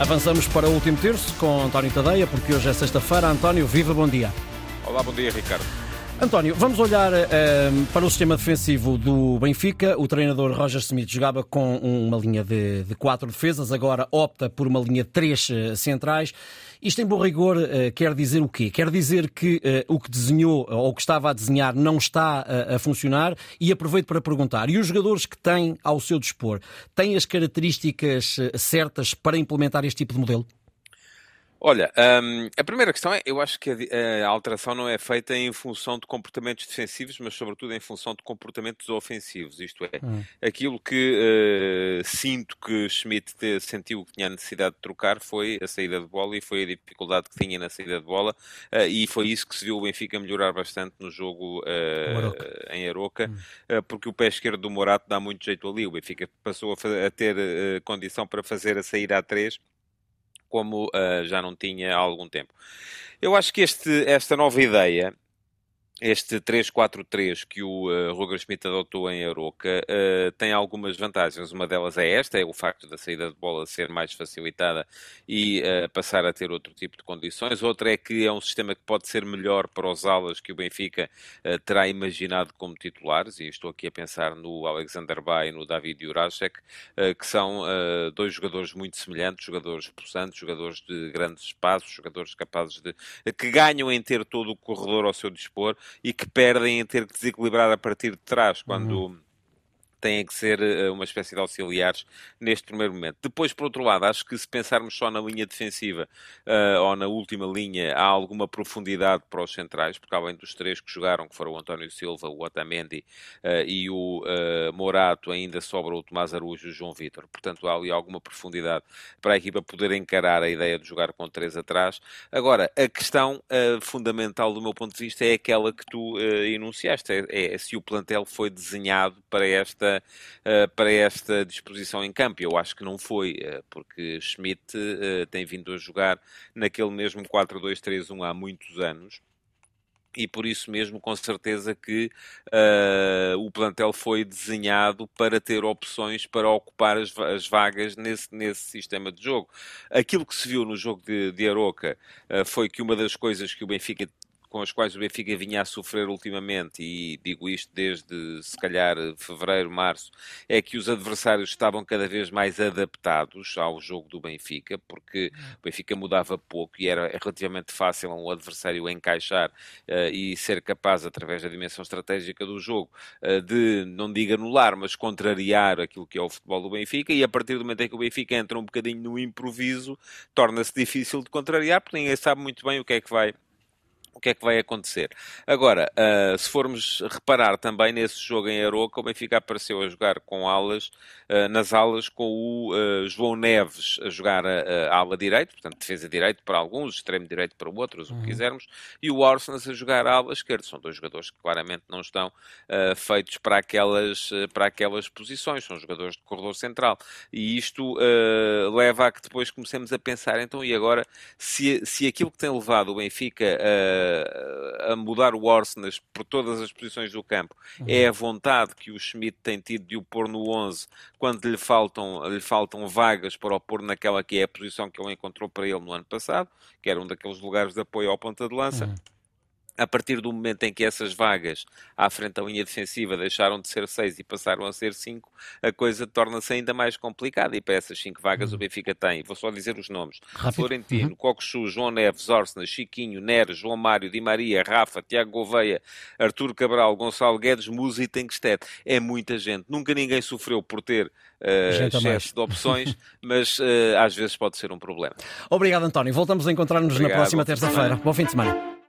Avançamos para o último terço com António Tadeia, porque hoje é sexta-feira. António, viva, bom dia. Olá, bom dia, Ricardo. António, vamos olhar uh, para o sistema defensivo do Benfica. O treinador Roger Smith jogava com uma linha de, de quatro defesas, agora opta por uma linha de três uh, centrais. Isto, em bom rigor, uh, quer dizer o quê? Quer dizer que o que desenhou ou que estava a desenhar não está a funcionar? E aproveito para perguntar: e os jogadores que têm ao seu dispor têm as características certas para implementar este tipo de modelo? Olha, um, a primeira questão é, eu acho que a, a, alteração não é feita em função de comportamentos defensivos, mas sobretudo em função de comportamentos ofensivos. Isto é, hum. aquilo que uh, sinto que Schmidt te, sentiu que tinha a necessidade de trocar foi a saída de bola e foi a dificuldade que tinha na saída de bola uh, e foi isso que se viu o Benfica melhorar bastante no jogo uh, em Aroca, hum. porque o pé esquerdo do Morato dá muito jeito ali. O Benfica passou a, a ter condição para fazer a saída a três como uh, já não tinha há algum tempo. Eu acho que este, esta nova ideia este 3-4-3 que o uh, Roger Schmidt adotou em Aroca uh, tem algumas vantagens. Uma delas é esta, é o facto da saída de bola ser mais facilitada e uh, passar a ter outro tipo de condições. Outra é que é um sistema que pode ser melhor para os alas que o Benfica uh, terá imaginado como titulares, e estou aqui a pensar no Alexander Bay e no David Jurasek, que são dois jogadores muito semelhantes, jogadores possantes, jogadores de grandes espaços, jogadores capazes de... que ganham em ter todo o corredor ao seu dispor e que perdem em ter que desequilibrar a partir de trás quando. Uhum têm que ser uh, uma espécie de auxiliares neste primeiro momento. Depois, por outro lado, acho que se pensarmos só na linha defensiva uh, ou na última linha, há alguma profundidade para os centrais, porque além dos três que jogaram, que foram o António Silva, o Otamendi uh, e o Morato, ainda sobra o Tomás Araújo e o João Vitor. Portanto, há ali alguma profundidade para a equipa poder encarar a ideia de jogar com três atrás. Agora, a questão fundamental do meu ponto de vista é aquela que tu enunciaste, é, é se o plantel foi desenhado para esta uh, para esta disposição em campo. Eu acho que não foi, uh, porque Schmidt tem vindo a jogar naquele mesmo 4-2-3-1 há muitos anos e por isso mesmo, com certeza, que uh, o plantel foi desenhado para ter opções para ocupar as, as, vagas nesse, nesse sistema de jogo. Aquilo que se viu no jogo de, de Aroca uh, foi que uma das coisas que o Benfica com as quais o Benfica vinha a sofrer ultimamente, e digo isto desde se calhar fevereiro, março, é que os adversários estavam cada vez mais adaptados ao jogo do Benfica, porque o Benfica mudava pouco e era relativamente fácil um adversário encaixar uh, e ser capaz, através da dimensão estratégica do jogo, uh, de, não diga anular, mas contrariar aquilo que é o futebol do Benfica, e a partir do momento em que o Benfica entra um bocadinho no improviso, torna-se difícil de contrariar, porque ninguém sabe muito bem o que é que vai o que é que vai acontecer. Agora, uh, se formos reparar também nesse jogo em Aroca, o Benfica apareceu a jogar com alas, uh, nas alas com o uh, João Neves a jogar a, a ala direito, portanto defesa direito para alguns, extremo direito para outros, uhum. o que uhum. quisermos, e o Orsens a jogar a ala esquerda. São dois jogadores que claramente não estão feitos para aquelas, para aquelas posições, são jogadores de corredor central. E isto leva a que depois comecemos a pensar, então, e agora, se, se aquilo que tem levado o Benfica a a mudar o Arsenal por todas as posições do campo uhum. é a vontade que o Schmidt tem tido de o pôr no 11 quando lhe faltam, lhe faltam vagas para o pôr naquela que é a posição que ele encontrou para ele no ano passado, que era um daqueles lugares de apoio ao ponta de lança. Uhum a partir do momento em que essas vagas à frente da linha defensiva deixaram de ser seis e passaram a ser cinco, a coisa torna-se ainda mais complicada. E para essas cinco vagas uhum. o Benfica tem, vou só dizer os nomes: Rápido. Florentino, uhum. João Neves, Orsna, Chiquinho, Neres, João Mário, Di Maria, Rafa, Tiago Gouveia, Artur Cabral, Gonçalo Guedes, Musa e Tenkstedt. É muita gente. Nunca ninguém sofreu por ter uh, excesso de opções, mas uh, às vezes pode ser um problema. Obrigado, António. Voltamos a encontrar-nos na próxima terça-feira. Bom fim de semana.